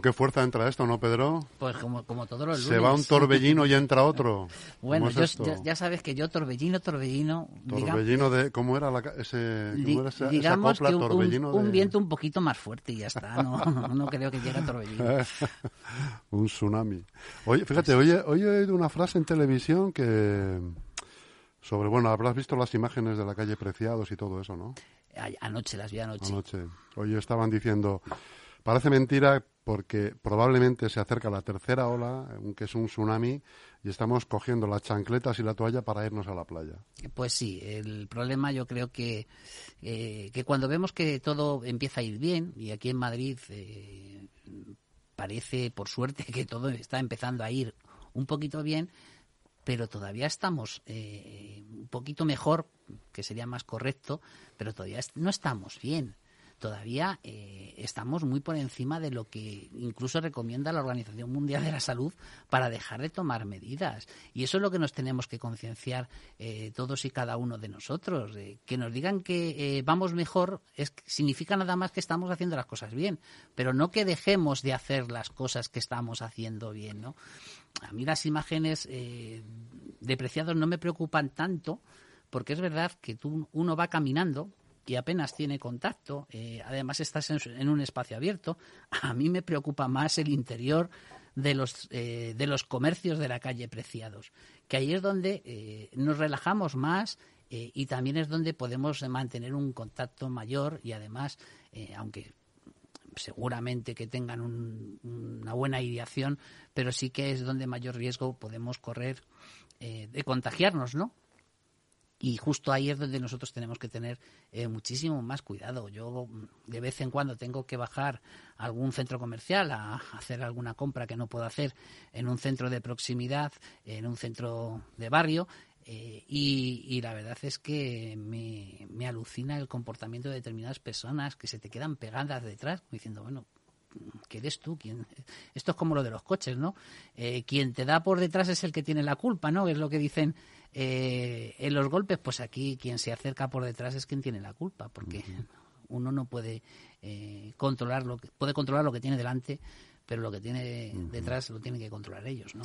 con qué fuerza entra esto, ¿no, Pedro? Pues como, como todos los lunes. Se va un torbellino y entra otro. bueno, ya, sabes que yo torbellino, torbellino... Torbellino de... ¿Cómo era, la, ese, ¿cómo era esa, digamos que un, viento un poquito más fuerte y ya está. No, no creo que llegue a torbellino. un tsunami. Oye, fíjate, hoy, hoy he oído una frase en televisión que sobre, bueno, habrás visto las imágenes de la calle Preciados y todo eso, ¿no? Anoche, las vi anoche. Anoche. Hoy estaban diciendo, parece mentira porque probablemente se acerca la tercera ola, aunque es un tsunami, y estamos cogiendo las chancletas y la toalla para irnos a la playa. Pues sí, el problema yo creo que, eh, que cuando vemos que todo empieza a ir bien, y aquí en Madrid eh, parece, por suerte, que todo está empezando a ir un poquito bien, pero todavía estamos eh, un poquito mejor, que sería más correcto, pero todavía no estamos bien. Todavía eh, estamos muy por encima de lo que incluso recomienda la Organización Mundial de la Salud para dejar de tomar medidas. Y eso es lo que nos tenemos que concienciar eh, todos y cada uno de nosotros. que nos digan que vamos mejor es, significa nada más que estamos haciendo las cosas bien, pero no que dejemos de hacer las cosas que estamos haciendo bien. ¿no? a mí las imágenes eh, depreciadas no me preocupan tanto porque es verdad que tú, uno va caminando y apenas tiene contacto, eh, además estás en, un espacio abierto, a mí me preocupa más el interior de los, eh, de los comercios de la calle Preciados, que ahí es donde nos relajamos más y también es donde podemos mantener un contacto mayor y además, aunque seguramente que tengan una buena ideación, pero sí que es donde mayor riesgo podemos correr eh, de contagiarnos, ¿no? Y justo ahí es donde nosotros tenemos que tener eh, muchísimo más cuidado. Yo de vez en cuando tengo que bajar a algún centro comercial a hacer alguna compra que no puedo hacer en un centro de proximidad, en un centro de barrio, eh, y, la verdad es que me, alucina el comportamiento de determinadas personas que se te quedan pegadas detrás, diciendo, bueno, ¿qué eres tú? ¿Quién? Esto es como lo de los coches, ¿no? Eh, quien te da por detrás es el que tiene la culpa, ¿no? Es lo que dicen eh, en los golpes. Pues aquí quien se acerca por detrás es quien tiene la culpa, porque uno no puede controlar lo que, puede controlar lo que tiene delante, pero lo que tiene detrás lo tienen que controlar ellos, ¿no?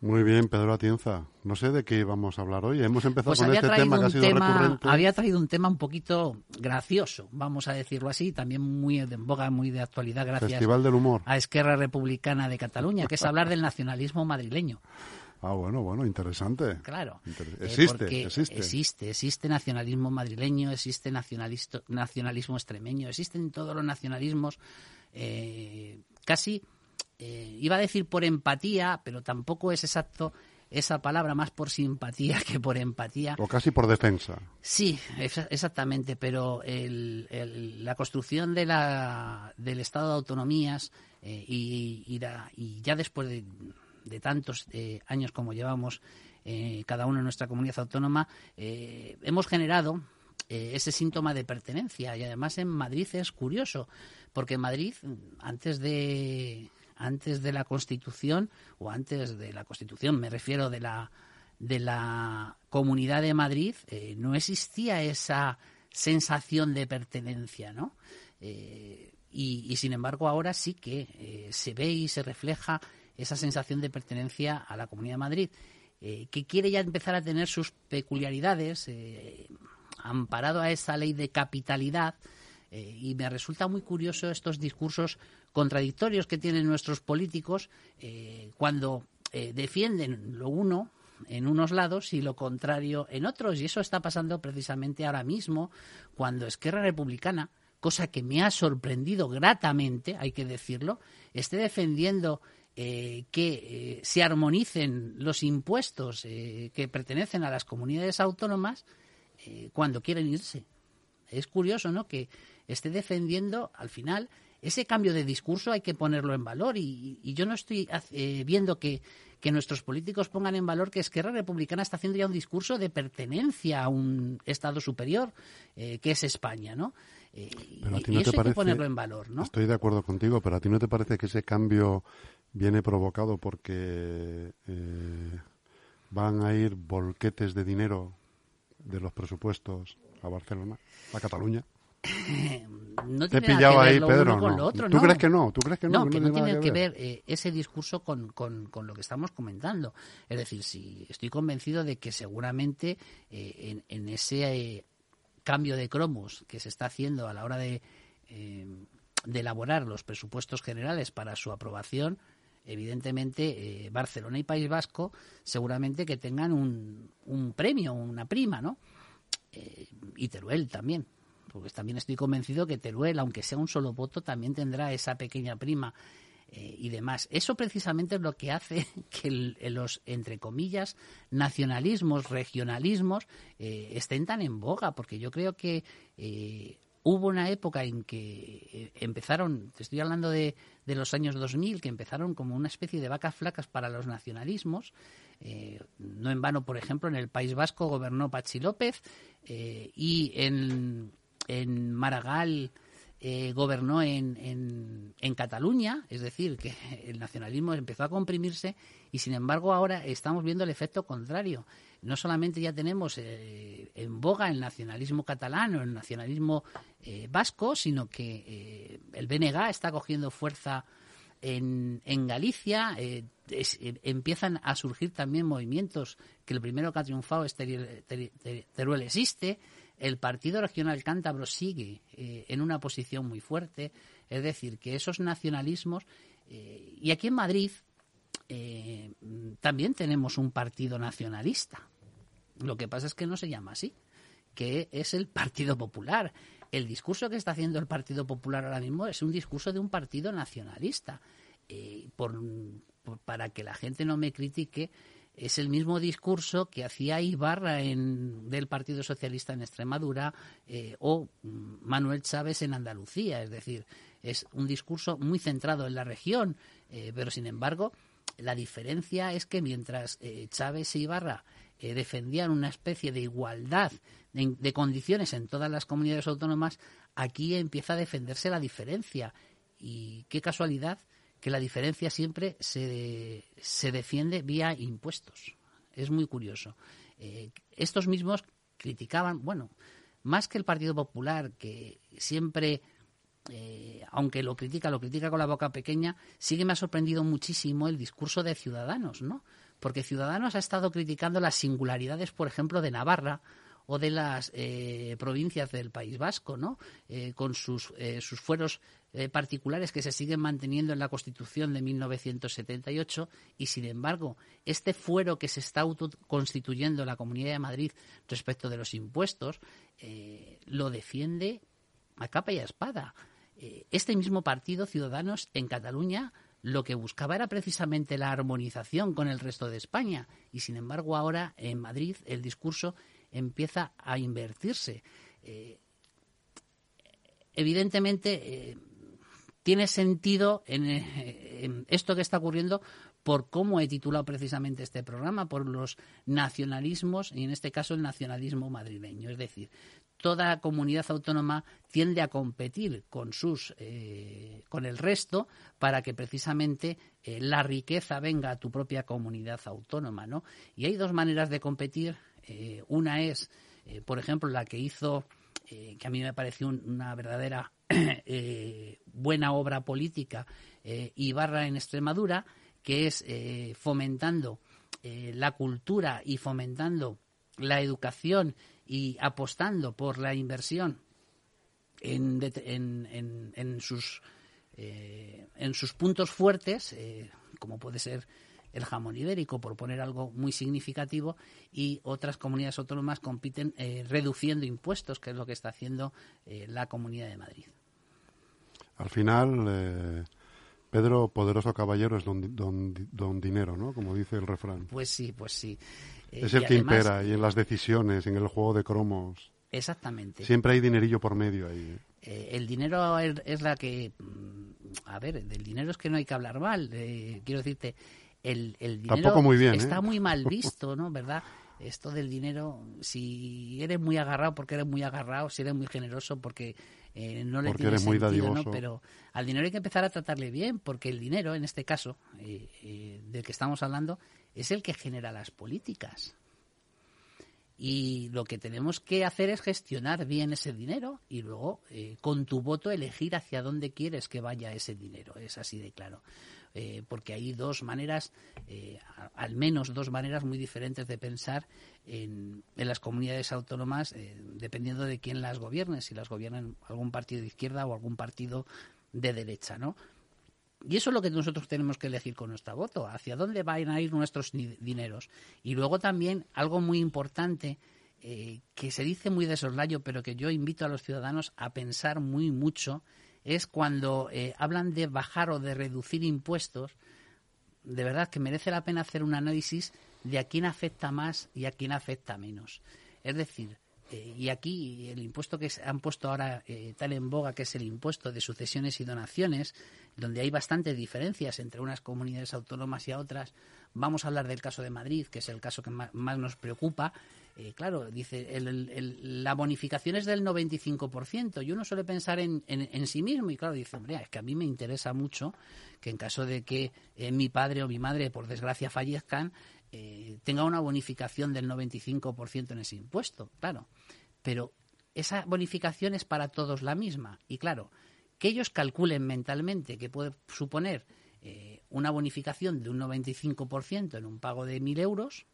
Muy bien, Pedro Atienza. No sé de qué vamos a hablar hoy. Hemos empezado pues con este tema que ha sido recurrente. Había traído un tema un poquito gracioso, vamos a decirlo así, también muy en boga, muy de actualidad, gracias Festival del humor. a Esquerra Republicana de Cataluña, que es hablar del nacionalismo madrileño. Ah, bueno, bueno, interesante. Claro. Eh, existe, existe. Existe, existe nacionalismo madrileño, existe nacionalismo extremeño, existen todos los nacionalismos eh, casi eh, iba a decir por empatía, pero tampoco es exacto esa palabra, más por simpatía que por empatía. O casi por defensa. Sí, exactamente, pero la construcción de la, del Estado de Autonomías eh, y, ya después de, tantos eh, años como llevamos cada uno en nuestra comunidad autónoma, hemos generado ese síntoma de pertenencia y además en Madrid es curioso, porque en Madrid, antes de antes de la Constitución o antes de la Constitución, me refiero de la de la Comunidad de Madrid, eh, no existía esa sensación de pertenencia, ¿no? Eh, y, sin embargo ahora sí que eh, se ve y se refleja esa sensación de pertenencia a la Comunidad de Madrid, que quiere ya empezar a tener sus peculiaridades, amparado a esa ley de capitalidad, y me resulta muy curioso estos discursos contradictorios que tienen nuestros políticos eh, cuando eh, defienden lo uno en unos lados y lo contrario en otros. Y eso está pasando precisamente ahora mismo cuando Esquerra Republicana, cosa que me ha sorprendido gratamente, hay que decirlo, esté defendiendo eh, que se armonicen los impuestos que pertenecen a las comunidades autónomas cuando quieren irse. Es curioso, ¿no? Que esté defendiendo al final ese cambio de discurso hay que ponerlo en valor y, yo no estoy eh, viendo que, nuestros políticos pongan en valor que Esquerra Republicana está haciendo ya un discurso de pertenencia a un Estado superior, eh, que es España, ¿no? Eh, pero a ti no te parece, ponerlo en valor, ¿no? Estoy de acuerdo contigo, pero a ti no te parece que ese cambio viene provocado porque van a ir volquetes de dinero de los presupuestos a Barcelona, a Cataluña. no Te que ver ahí, Pedro. con no. otro, ¿Tú no. crees que no? ¿Tú crees que no? No, que no tiene que ver eh, ese discurso con, con, con lo que estamos comentando. Es decir, si estoy convencido de que seguramente eh, en, en ese eh, cambio de cromos que se está haciendo a la hora de, eh, de elaborar los presupuestos generales para su aprobación, evidentemente eh, Barcelona y País Vasco seguramente que tengan un, un premio, una prima, ¿no? Eh, y Teruel también, porque también estoy convencido que Teruel, aunque sea un solo voto, también tendrá esa pequeña prima eh, y demás. Eso precisamente es lo que hace que los, entre comillas, nacionalismos, regionalismos, estén tan en boga, porque yo creo que hubo una época en que eh, empezaron, te estoy hablando de, de los años 2000, que empezaron como una especie de vacas flacas para los nacionalismos. Eh, no en vano, por ejemplo, en el País Vasco gobernó Pachi López eh, y en, en Maragall eh, gobernó en, en, en Cataluña, es decir, que el nacionalismo empezó a comprimirse y sin embargo ahora estamos viendo el efecto contrario. No solamente ya tenemos eh, en boga el nacionalismo catalán o el nacionalismo eh, vasco, sino que eh, el BNG está cogiendo fuerza en, en Galicia. empiezan a surgir también movimientos que el primero que ha triunfado es Teri- Teruel existe. El Partido Regional Cántabro sigue en una posición muy fuerte. Es decir, que esos nacionalismos. y aquí en Madrid eh, también tenemos un partido nacionalista. Lo que pasa es que no se llama así, que es el Partido Popular. El discurso que está haciendo el Partido Popular ahora mismo es un discurso de un partido nacionalista. Eh, para que la gente no me critique, es el mismo discurso que hacía Ibarra en, del Partido Socialista en Extremadura eh, o mm, Manuel Chávez en Andalucía. Es decir, es un discurso muy centrado en la región, pero sin embargo, la diferencia es que mientras eh, Chávez e Ibarra eh, defendían una especie de igualdad de, condiciones en todas las comunidades autónomas, aquí empieza a defenderse la diferencia. Y qué casualidad que la diferencia siempre se, se defiende vía impuestos. Es muy curioso. Eh, estos mismos criticaban, bueno, más que el Partido Popular, que siempre eh, aunque lo critica, lo critica con la boca pequeña, sí que me ha sorprendido muchísimo el discurso de Ciudadanos, ¿no? Porque Ciudadanos ha estado criticando las singularidades, por ejemplo, de Navarra o de las eh, provincias del País Vasco, ¿no? Eh, con sus, eh, sus fueros eh, particulares que se siguen manteniendo en la Constitución de 1978 y, sin embargo, este fuero que se está autoconstituyendo en la Comunidad de Madrid respecto de los impuestos eh, lo defiende a capa y a espada. Eh, este mismo partido, Ciudadanos, en Cataluña, lo que buscaba era precisamente la armonización con el resto de España. Y sin embargo, ahora en Madrid el discurso empieza a invertirse. Eh, evidentemente, eh, tiene sentido en, en esto que está ocurriendo por cómo he titulado precisamente este programa, por los nacionalismos, y en este caso el nacionalismo madrileño. Es decir, toda comunidad autónoma tiende a competir con sus eh, con el resto para que precisamente eh, la riqueza venga a tu propia comunidad autónoma no y hay dos maneras de competir eh, una es por ejemplo la que hizo que a mí me pareció un- una verdadera buena obra política Ibarra en Extremadura que es fomentando la cultura y fomentando la educación y apostando por la inversión en, en, en- en sus eh, en sus puntos fuertes, eh, como puede ser el jamón ibérico, por poner algo muy significativo, y otras comunidades autónomas compiten eh, reduciendo impuestos, que es lo que está haciendo eh, la Comunidad de Madrid. Al final, eh, Pedro, poderoso caballero, es don, don, don dinero, ¿no? Como dice el refrán. Pues sí, pues sí. Eh, es el que además- impera y en las decisiones, en el juego de cromos. Exactamente. Siempre hay dinerillo por medio ahí. ¿eh? Eh, el dinero es, es la que. mm, A ver, del dinero es que no hay que hablar mal. eh, quiero decirte, el, el dinero Tampoco muy bien, está ¿eh? muy mal visto, ¿no? ¿Verdad? Esto del dinero, si eres muy agarrado porque eres muy agarrado, si eres muy generoso porque eh, no le Porque tiene eres muy sentido, ¿no? dadivoso. Pero al dinero hay que empezar a tratarle bien, porque el dinero, en este caso, eh, eh, del que estamos hablando, es el que genera las políticas. Y lo que tenemos que hacer es gestionar bien ese dinero y luego, eh, con tu voto, elegir hacia dónde quieres que vaya ese dinero. Es así de claro. Eh, porque hay dos maneras, eh, al menos dos maneras muy diferentes de pensar en, las comunidades autónomas, dependiendo de quién las gobierne, si las gobiernan algún partido de izquierda o algún partido de derecha, ¿no? Y eso es lo que nosotros tenemos que elegir con nuestro voto, hacia dónde van a ir nuestros dineros. Y luego también algo muy importante eh, que se dice muy de soslayo, pero que yo invito a los ciudadanos a pensar muy mucho, es cuando eh, hablan de bajar o de reducir impuestos, de verdad que merece la pena hacer un análisis de a quién afecta más y a quién afecta menos. Es decir, eh, y aquí el impuesto que han puesto ahora eh, tan en boga, que es el impuesto de sucesiones y donaciones, donde hay bastantes diferencias entre unas comunidades autónomas y a otras. Vamos a hablar del caso de Madrid, que es el caso que más, nos preocupa. Eh, claro, dice, la bonificación es del 95% y uno suele pensar en, en, sí mismo y claro, dice, hombre, es que a mí me interesa mucho que en caso de que mi padre o mi madre, por desgracia, fallezcan, eh, tenga una bonificación del 95% en ese impuesto, claro. Pero esa bonificación es para todos la misma. Y claro, que ellos calculen mentalmente que puede suponer eh, una bonificación de un 95% en un pago de 1.000 euros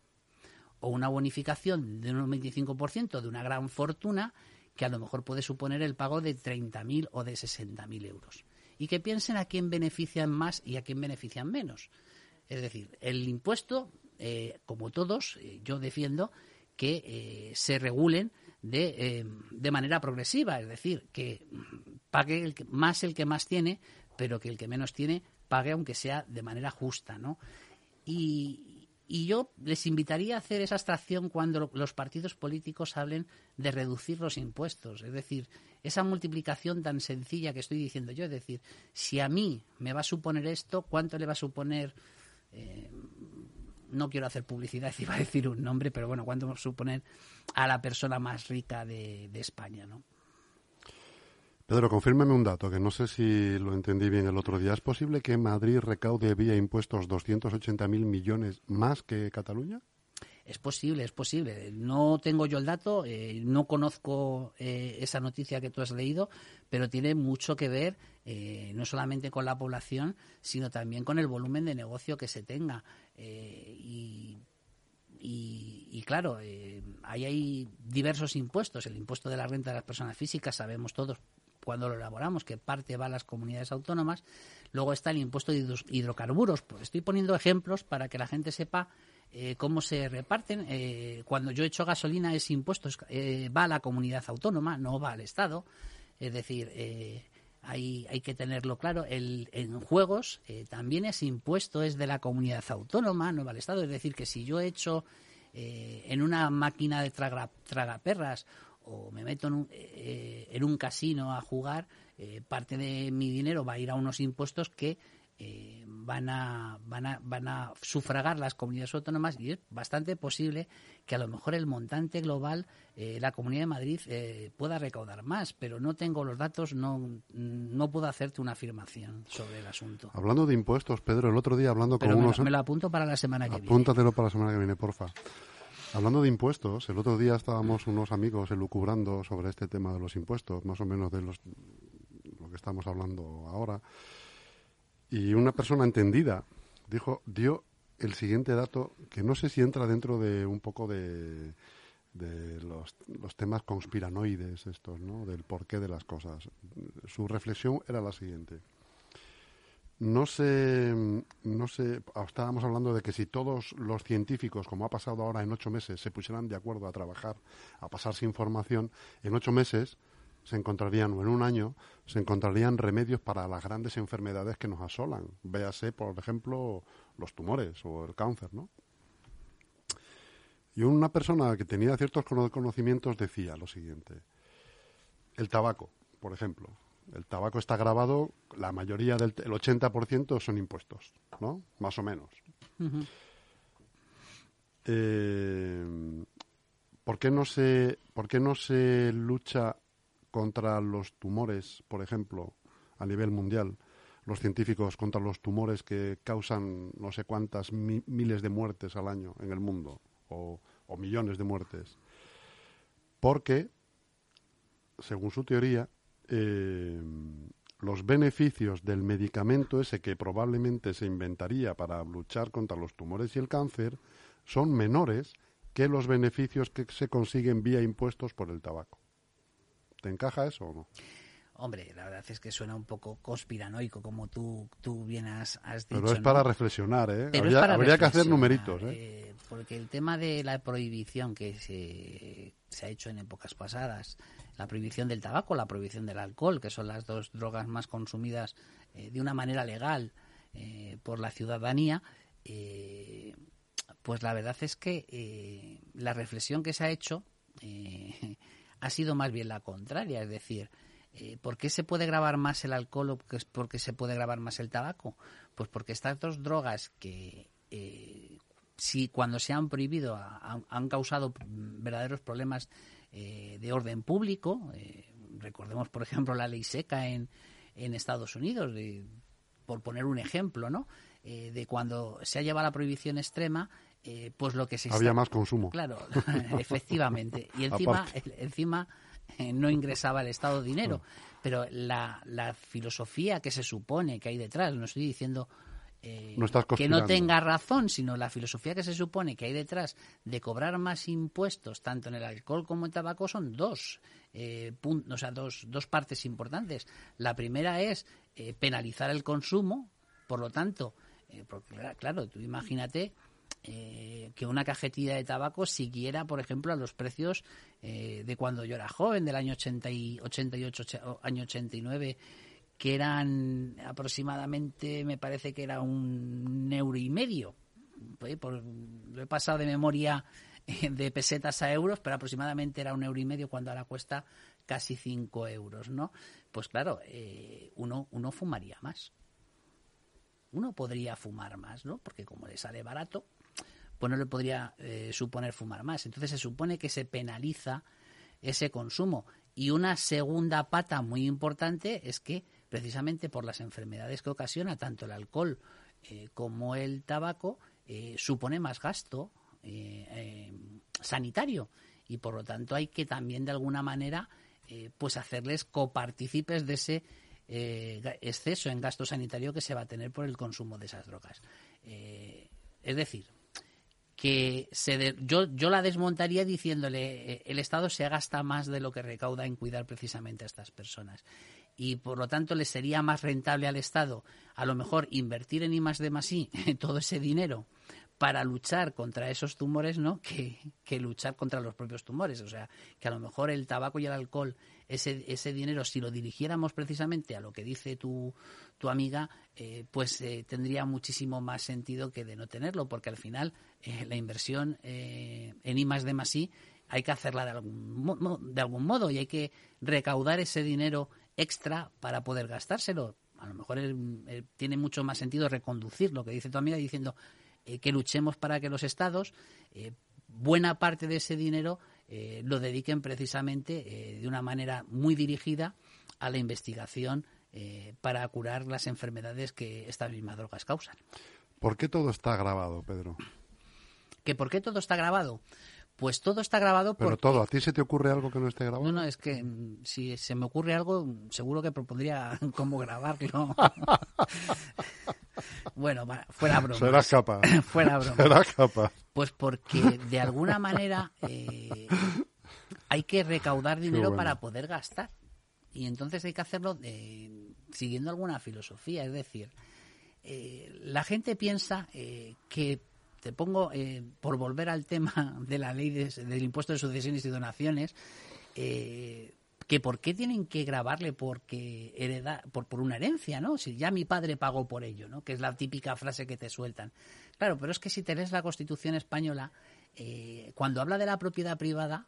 o una bonificación de un 95% de una gran fortuna que a lo mejor puede suponer el pago de 30.000 o de 60.000 euros. Y que piensen a quién benefician más y a quién benefician menos. Es decir, el impuesto eh, como todos, eh, yo defiendo que se regulen de, de, manera progresiva, es decir, que pague el que, más el que más tiene, pero que el que menos tiene pague aunque sea de manera justa, ¿no? Y, y yo les invitaría a hacer esa abstracción cuando los partidos políticos hablen de reducir los impuestos, es decir, esa multiplicación tan sencilla que estoy diciendo yo, es decir, si a mí me va a suponer esto, ¿cuánto le va a suponer no quiero hacer publicidad, iba a decir un nombre, pero bueno, ¿cuánto suponer a la persona más rica de, España, no? Pedro, confírmeme un dato, que no sé si lo entendí bien el otro día. ¿Es posible que Madrid recaude vía impuestos 280.000 millones más que Cataluña? Es posible, es posible. No tengo yo el dato, eh, no conozco eh, esa noticia que tú has leído, pero tiene mucho que ver eh, no solamente con la población, sino también con el volumen de negocio que se tenga. Y, y, claro, ahí hay diversos impuestos. El impuesto de la renta de las personas físicas, sabemos todos cuando lo elaboramos, que parte va a las comunidades autónomas. Luego está el impuesto de hidrocarburos. Pues estoy poniendo ejemplos para que la gente sepa eh, cómo se reparten. Eh, cuando yo echo gasolina, ese impuesto eh, va a la comunidad autónoma, no va al Estado. Es decir, hay, hay que tenerlo claro. El, en juegos también ese impuesto es de la comunidad autónoma, no al Estado. Es decir, que si yo echo en una máquina de traga, tragaperras o me meto en un, en un casino a jugar, parte de mi dinero va a ir a unos impuestos que eh, van, a, van, a, van a sufragar las comunidades autónomas y es bastante posible que a lo mejor el montante global, eh, la Comunidad de Madrid eh, pueda recaudar más, pero no tengo los datos, no, no puedo hacerte una afirmación sobre el asunto. Hablando de impuestos, Pedro, el otro día hablando con unos... Me lo apunto para la semana que viene. Apúntatelo para la semana que viene, porfa. Hablando de impuestos, el otro día estábamos unos amigos elucubrando sobre este tema de los impuestos, más o menos de los, lo que estamos hablando ahora. Y una persona entendida dijo, dio el siguiente dato que no sé si entra dentro de un poco de, los, temas conspiranoides estos, ¿no? Del porqué de las cosas. Su reflexión era la siguiente. No sé, no sé, estábamos hablando de que si todos los científicos, como ha pasado ahora en ocho meses, se pusieran de acuerdo a trabajar, a pasarse información, en ocho meses se encontrarían, o en un año, se encontrarían remedios para las grandes enfermedades que nos asolan. Véase, por ejemplo, los tumores o el cáncer, ¿no? Y una persona que tenía ciertos conocimientos decía lo siguiente. El tabaco, por ejemplo. El tabaco está grabado, la mayoría del el 80% son impuestos, ¿no? Más o menos. Eh, ¿por, qué no se, ¿Por qué no se lucha contra los tumores, por ejemplo, a nivel mundial, los científicos contra los tumores que causan no sé cuántas miles de muertes al año en el mundo, o, millones de muertes. porque, según su teoría, eh, los beneficios del medicamento ese que probablemente se inventaría para luchar contra los tumores y el cáncer son menores que los beneficios que se consiguen vía impuestos por el tabaco. ¿Te encaja eso o no? Hombre, la verdad es que suena un poco conspiranoico, como tú, tú bien has, dicho. Pero es para reflexionar, ¿eh? habría, que hacer numeritos, ¿eh? ¿eh? Porque el tema de la prohibición que se, se ha hecho en épocas pasadas, la prohibición del tabaco, la prohibición del alcohol, que son las dos drogas más consumidas eh, de una manera legal eh, por la ciudadanía, pues la verdad es que la reflexión que se ha hecho ha sido más bien la contraria, es decir, eh, ¿Por qué se puede grabar más el alcohol o por qué se puede grabar más el tabaco? Pues porque estas dos drogas que eh, si cuando se han prohibido han, causado verdaderos problemas eh, de orden público. recordemos, por ejemplo, la ley seca en, en Estados Unidos, por poner un ejemplo, ¿no? de cuando se ha llevado la prohibición extrema, pues lo que se había más consumo. Claro, efectivamente. Y encima, encima eh, no ingresaba el Estado dinero. Pero la, la, filosofía que se supone que hay detrás, no estoy diciendo eh, que no tenga razón, sino la filosofía que se supone que hay detrás de cobrar más impuestos, tanto en el alcohol como en el tabaco, son dos, eh, o sea, dos, dos partes importantes. La primera es penalizar el consumo, por lo tanto, porque claro, tú imagínate eh, que una cajetilla de tabaco siguiera, por ejemplo, a los precios eh, de cuando yo era joven, del año 80 y 88, año 89, que eran aproximadamente, me parece que era un euro y medio. Pues, lo he pasado de memoria eh, de pesetas a euros, pero aproximadamente era un euro y medio cuando ahora cuesta casi cinco euros, ¿no? Pues claro, uno, uno fumaría más. Uno podría fumar más, ¿no? Porque como le sale barato, pues no le podría eh, suponer fumar más. Entonces se supone que se penaliza ese consumo. Y una segunda pata muy importante es que precisamente por las enfermedades que ocasiona tanto el alcohol eh, como el tabaco, eh, supone más gasto sanitario. Y por lo tanto hay que también de alguna manera pues hacerles copartícipes de ese exceso en gasto sanitario que se va a tener por el consumo de esas drogas. es decir, que se yo, yo la desmontaría diciéndole eh, el Estado se gasta más de lo que recauda en cuidar precisamente a estas personas y por lo tanto le sería más rentable al Estado a lo mejor invertir en I de más I todo ese dinero para luchar contra esos tumores, ¿no? Que, que, luchar contra los propios tumores. O sea, que a lo mejor el tabaco y el alcohol, ese, ese dinero, si lo dirigiéramos precisamente a lo que dice tu, tu amiga, eh, pues eh, tendría muchísimo más sentido que de no tenerlo, porque al final eh, la inversión en I más de más I hay que hacerla de algún, de algún modo y hay que recaudar ese dinero extra para poder gastárselo. A lo mejor tiene mucho más sentido reconducir lo que dice tu amiga diciendo eh, que luchemos para que los estados, eh, buena parte de ese dinero, eh, lo dediquen precisamente de una manera muy dirigida a la investigación para curar las enfermedades que estas mismas drogas causan. ¿Por qué todo está grabado, Pedro? ¿Que ¿Por qué todo está grabado? Pues todo está grabado Pero todo, ¿a ti se te ocurre algo que no esté grabado? No, no, es que mm, si se me ocurre algo, seguro que propondría cómo grabarlo. bueno, fuera broma. Serás capaz. fuera broma. Serás capaz. Pues porque de alguna manera eh, hay que recaudar dinero para poder gastar. Y entonces hay que hacerlo siguiendo alguna filosofía. Es decir, eh, la gente piensa eh, que te pongo, eh, por volver al tema de la ley del impuesto de sucesiones y donaciones, eh, que por qué tienen que grabarle porque hereda, por, por una herencia, ¿no? Si ya mi padre pagó por ello, ¿no? Que es la típica frase que te sueltan. Claro, pero es que si te lees la Constitución española, eh, cuando habla de la propiedad privada,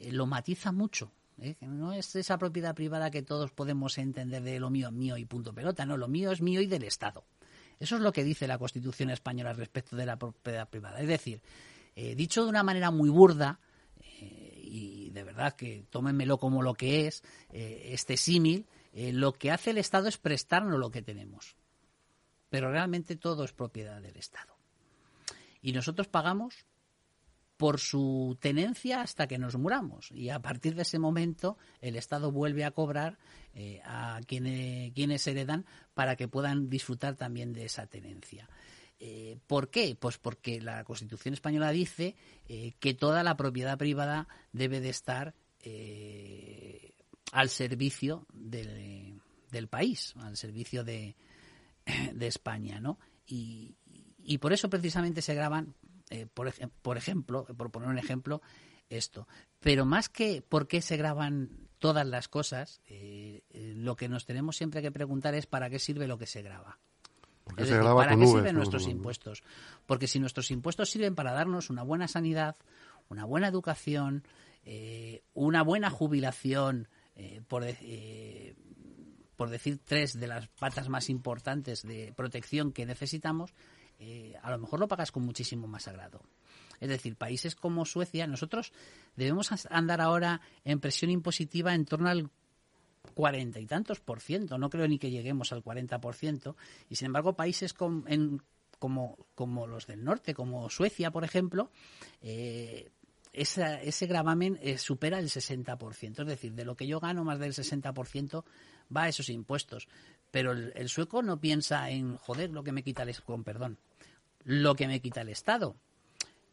lo matiza mucho. No es esa propiedad privada que todos podemos entender de lo mío es mío y punto pelota, no, lo mío es mío y del Estado. Eso es lo que dice la Constitución española respecto de la propiedad privada. Es decir, eh, dicho de una manera muy burda, eh, y de verdad que tómenmelo como lo que es, eh, este símil, lo que hace el Estado es prestarnos lo que tenemos. Pero realmente todo es propiedad del Estado. Y nosotros pagamos por su tenencia hasta que nos muramos. Y a partir de ese momento el Estado vuelve a cobrar eh, a quienes, quienes heredan para que puedan disfrutar también de esa tenencia. Eh, ¿Por qué? Pues porque la Constitución española dice eh, que toda la propiedad privada debe de estar al servicio del, país, al servicio de, de España, ¿no? Y, y por eso precisamente se graban eh, por, por ejemplo, por poner un ejemplo, esto. Pero más que por qué se graban todas las cosas, eh, eh, lo que nos tenemos siempre que preguntar es para qué sirve lo que se graba. ¿Para qué sirven nuestros impuestos? Porque si nuestros impuestos sirven para darnos una buena sanidad, una buena educación, una buena jubilación, por, por decir tres de las patas más importantes de protección que necesitamos, eh, a lo mejor lo pagas con muchísimo más agrado. Es decir, países como Suecia, nosotros debemos andar ahora en presión impositiva en torno al cuarenta y tantos por ciento, no creo ni que lleguemos al cuarenta por ciento, y sin embargo países como, como los del norte, como Suecia, por ejemplo, eh, ese gravamen eh, supera el 60%. Es decir, de lo que yo gano, más del 60% va a esos impuestos. Pero el, sueco no piensa en, joder, lo que me quita el, con perdón, lo que me quita el Estado.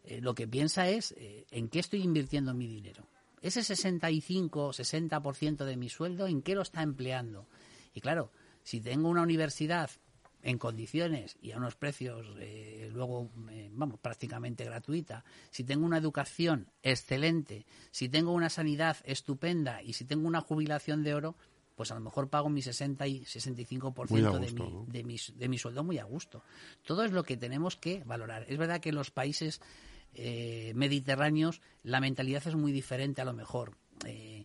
Eh, lo que piensa es eh, en qué estoy invirtiendo mi dinero. Ese 65, 60% de mi sueldo, ¿en qué lo está empleando? Y claro, si tengo una universidad en condiciones y a unos precios eh, luego, vamos, prácticamente gratuita, si tengo una educación excelente, si tengo una sanidad estupenda y si tengo una jubilación de oro, pues a lo mejor pago mi 60 y 65% de, mi, de, mi, de mi sueldo muy a gusto. Todo es lo que tenemos que valorar. Es verdad que en los países eh, mediterráneos la mentalidad es muy diferente a lo mejor. Eh,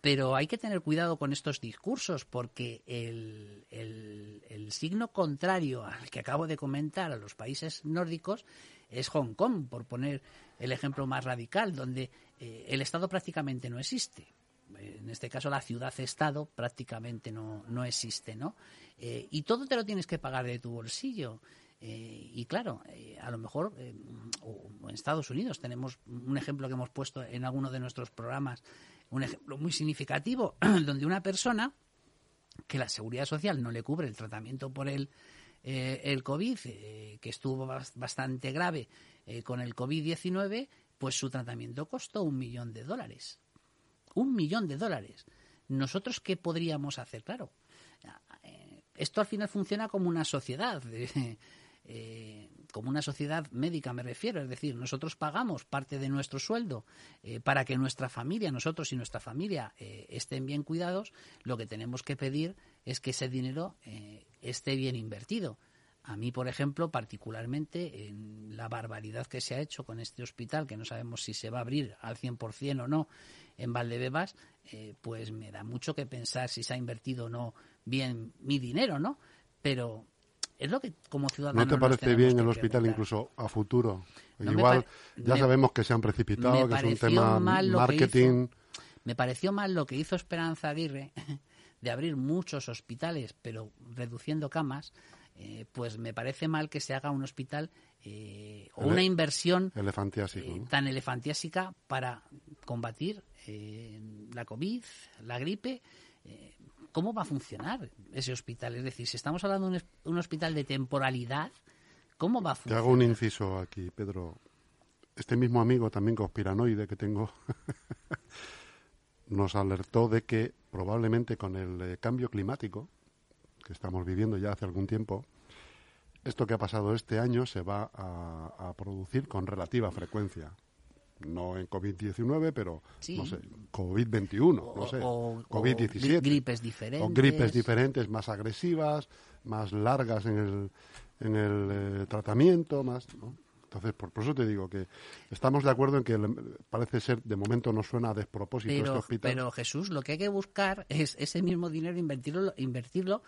pero hay que tener cuidado con estos discursos porque el, el, signo contrario al que acabo de comentar a los países nórdicos es Hong Kong, por poner el ejemplo más radical, donde eh, el Estado prácticamente no existe en este caso la ciudad-estado prácticamente no, no existe, ¿no? Eh, y todo te lo tienes que pagar de tu bolsillo. Eh, y claro, eh, a lo mejor en Estados Unidos tenemos un ejemplo que hemos puesto en alguno de nuestros programas, un ejemplo muy significativo, donde una persona que la seguridad social no le cubre el tratamiento por el, el COVID, que estuvo bastante grave con el COVID-19, pues su tratamiento costó un millón de dólares un millón de dólares. ¿Nosotros qué podríamos hacer? Claro, esto al final funciona como una sociedad, eh, como una sociedad médica me refiero, es decir, nosotros pagamos parte de nuestro sueldo eh, para que nuestra familia, nosotros y nuestra familia eh, estén bien cuidados, lo que tenemos que pedir es que ese dinero esté bien invertido. A mí, por ejemplo, particularmente, en la barbaridad que se ha hecho con este hospital, que no sabemos si se va a abrir al 100% o no, en Valdebebas, eh, pues me da mucho que pensar si se ha invertido o no bien mi dinero, ¿no? Pero es lo que como ciudadanos... ¿No te parece bien el hospital incluso a futuro? Igual ya sabemos que se han precipitado, que es un tema marketing... me pareció mal lo que hizo Esperanza Aguirre de abrir muchos hospitales, pero reduciendo camas, eh, pues me parece mal que se haga un hospital eh, o una inversión eh, tan elefantiásica para combatir la COVID, la gripe. ¿Cómo va a funcionar ese hospital? Es decir, si estamos hablando de un, hospital de temporalidad, ¿cómo va a funcionar? Te hago un inciso aquí, Pedro. Este mismo amigo también conspiranoide que tengo nos alertó de que probablemente con el cambio climático, que estamos viviendo ya hace algún tiempo, esto que ha pasado este año se va a, producir con relativa frecuencia. No en COVID-19, pero no sé, COVID-21, no sé, COVID-17. Gripes diferentes. O gripes diferentes, más agresivas, más largas en el, en el eh, tratamiento, más. Entonces, por, eso te digo que estamos de acuerdo en que parece ser, de momento no suena a despropósito pero, este hospital. Pero Jesús, lo que hay que buscar es ese mismo dinero, invertirlo, invertirlo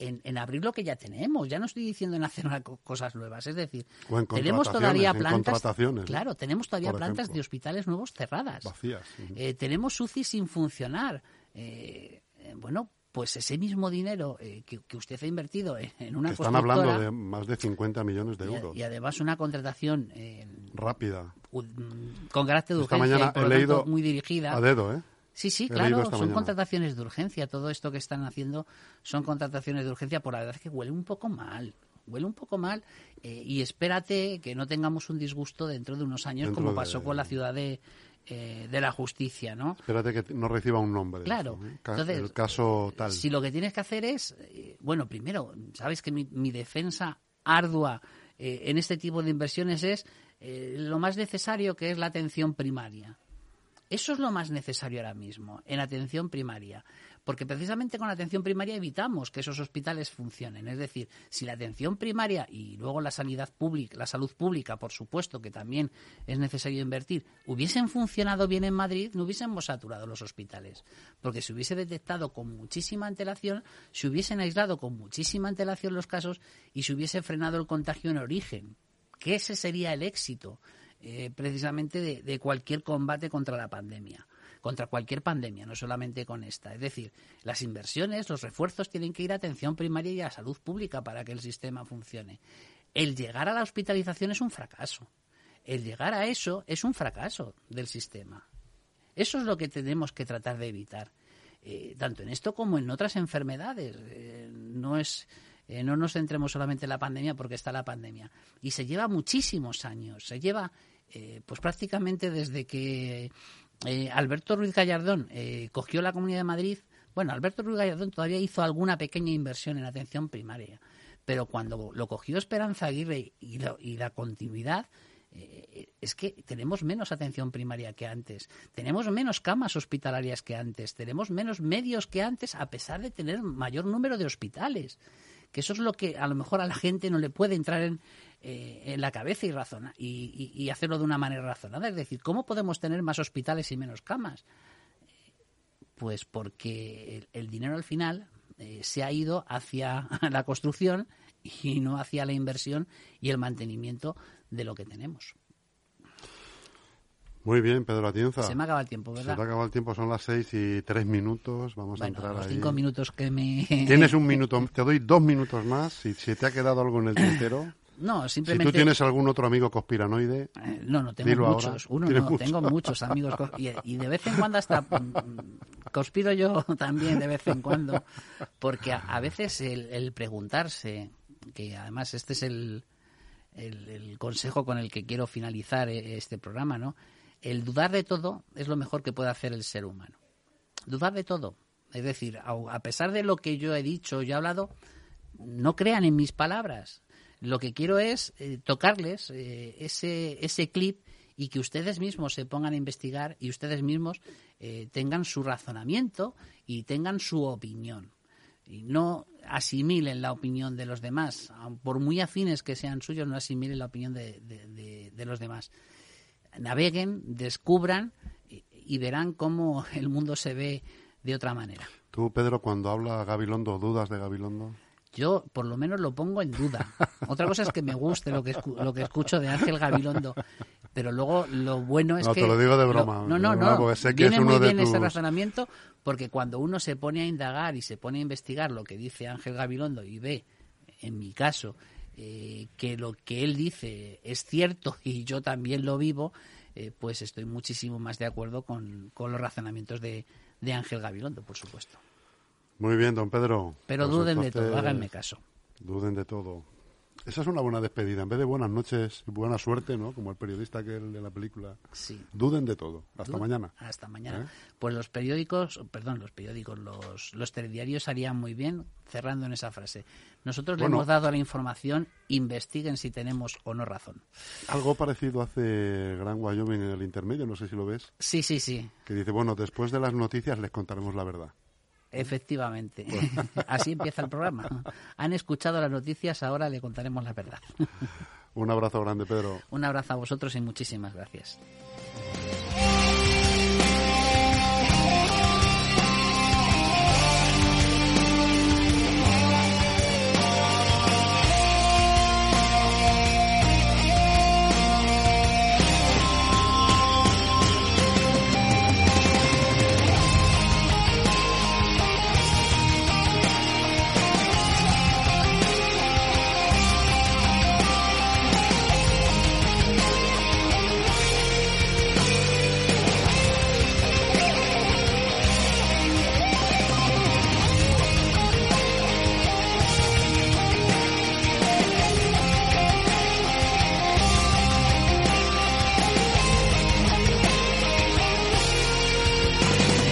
en, abrir lo que ya tenemos. Ya no estoy diciendo en hacer cosas nuevas. Es decir, tenemos todavía plantas. Claro, tenemos todavía plantas de hospitales nuevos cerradas. Vacías. Eh, tenemos UCI sin funcionar. Eh, eh, bueno, pues ese mismo dinero que, usted ha invertido en, una Están hablando de más de 50 millones de euros. Y, además una contratación rápida, con carácter de Esta urgencia mañana he tanto leído muy dirigida. A dedo, ¿eh? Sí, sí, claro, son mañana. contrataciones de urgencia. Todo esto que están haciendo son contrataciones de urgencia. Por la verdad es que huele un poco mal. Huele un poco mal. eh, y espérate que no tengamos un disgusto dentro de unos años, Dentro como de- pasó con la ciudad de, eh, de la justicia, ¿no? Espérate que no reciba un nombre. Claro. eso, ¿eh? Entonces, el caso tal. Si lo que tienes que hacer es, eh, bueno, primero, sabes que mi, mi defensa ardua eh, en este tipo de inversiones es eh, lo más necesario que es la atención primaria. Eso es lo más necesario ahora mismo, en atención primaria. Porque precisamente con atención primaria evitamos que esos hospitales funcionen. Es decir, si la atención primaria y luego la sanidad pública, la salud pública, por supuesto, que también es necesario invertir, hubiesen funcionado bien en Madrid, no hubiésemos saturado los hospitales. Porque se hubiese detectado con muchísima antelación, se hubiesen aislado con muchísima antelación los casos y se hubiese frenado el contagio en origen. Que ese sería el éxito eh, precisamente de, cualquier combate contra la pandemia, contra cualquier pandemia, no solamente con esta. Es decir, las inversiones, los refuerzos tienen que ir a atención primaria y a salud pública para que el sistema funcione. El llegar a la hospitalización es un fracaso. El llegar a eso es un fracaso del sistema. Eso es lo que tenemos que tratar de evitar. Eh, tanto en esto como en otras enfermedades. Eh, no es eh, no nos centremos solamente en la pandemia porque está la pandemia. Y se lleva muchísimos años. Se lleva, eh, pues prácticamente desde que eh, Alberto Ruiz Gallardón eh, cogió la Comunidad de Madrid. Bueno, Alberto Ruiz Gallardón todavía hizo alguna pequeña inversión en atención primaria. Pero cuando lo cogió Esperanza Aguirre y, lo- y la continuidad, eh, es que tenemos menos atención primaria que antes, tenemos menos camas hospitalarias que antes, tenemos menos medios que antes, a pesar de tener mayor número de hospitales. Que eso es lo que a lo mejor a la gente no le puede entrar en, eh, en la cabeza y, razona, y, y- y hacerlo de una manera razonada. Es decir, ¿cómo podemos tener más hospitales y menos camas? Pues porque el, el dinero al final eh, se ha ido hacia la construcción y no hacia la inversión y el mantenimiento de lo que tenemos. Muy bien, Pedro Atienza. Se me ha acabado el tiempo, Se ¿verdad? te ha acabado el tiempo, son las seis y tres minutos. Vamos a entrar los ahí. cinco minutos que me... Tienes un minuto, te doy dos minutos más. Si, si te ha quedado algo en el tintero. No, Si simplemente... tú tienes algún otro amigo conspiranoide, Eh, No, no, tengo Dilo ahora. muchos. Uno no, muchos. tengo muchos amigos. Y, y de vez en cuando hasta mm, conspiro yo también de vez en cuando. Porque a, a veces el, el preguntarse, que además este es el, el, el consejo con el que quiero finalizar eh, este programa, ¿no? El dudar de todo es lo mejor que puede hacer el ser humano. Dudar de todo. Es decir, a, a pesar de lo que yo he dicho, yo he hablado, no crean en mis palabras. Lo que quiero es eh, tocarles eh, ese, ese clip y que ustedes mismos se pongan a investigar y ustedes mismos eh, tengan su razonamiento y tengan su opinión. Y no asimilen la opinión de los demás. Por muy afines que sean suyos, no asimilen la opinión de- de los demás. Naveguen, descubran y, y verán cómo el mundo se ve de otra manera. tú, Pedro, cuando habla Gabilondo, ¿dudas de Gabilondo? Yo, por lo menos, lo pongo en duda. Otra cosa es que me guste lo que, escu- lo que escucho de Ángel Gabilondo. Pero luego lo bueno es No, que... te lo digo de lo- broma, no, de no, broma, no. sé que Viene es uno muy de bien ese tus- razonamiento porque cuando uno se pone a indagar y se pone a investigar lo que dice Ángel Gabilondo y ve, en mi caso, eh, que lo que él dice es cierto y yo también lo vivo, eh, pues estoy muchísimo más de acuerdo con, con los razonamientos de, de Ángel Gabilondo, por supuesto. Muy bien, don Pedro. Pero Pues duden de todo, háganme caso. Duden de todo. Esa es una buena despedida. En vez de buenas noches y buena suerte, ¿no? Como el periodista que de la película. Sí. Duden de todo. Hasta mañana. Hasta mañana. ¿Eh? Pues los periódicos, perdón, los periódicos, los, los telediarios harían muy bien cerrando en esa frase. Nosotros le hemos dado la información, investiguen si tenemos o no razón. Algo parecido hace Gran Wyoming en el intermedio, no sé si lo ves, Sí, sí, sí, que dice, bueno, después de las noticias les contaremos la verdad. Efectivamente. Pues. Así empieza el programa. Han escuchado las noticias, ahora le contaremos la verdad. Un abrazo grande, Pedro. Un abrazo a vosotros y muchísimas gracias.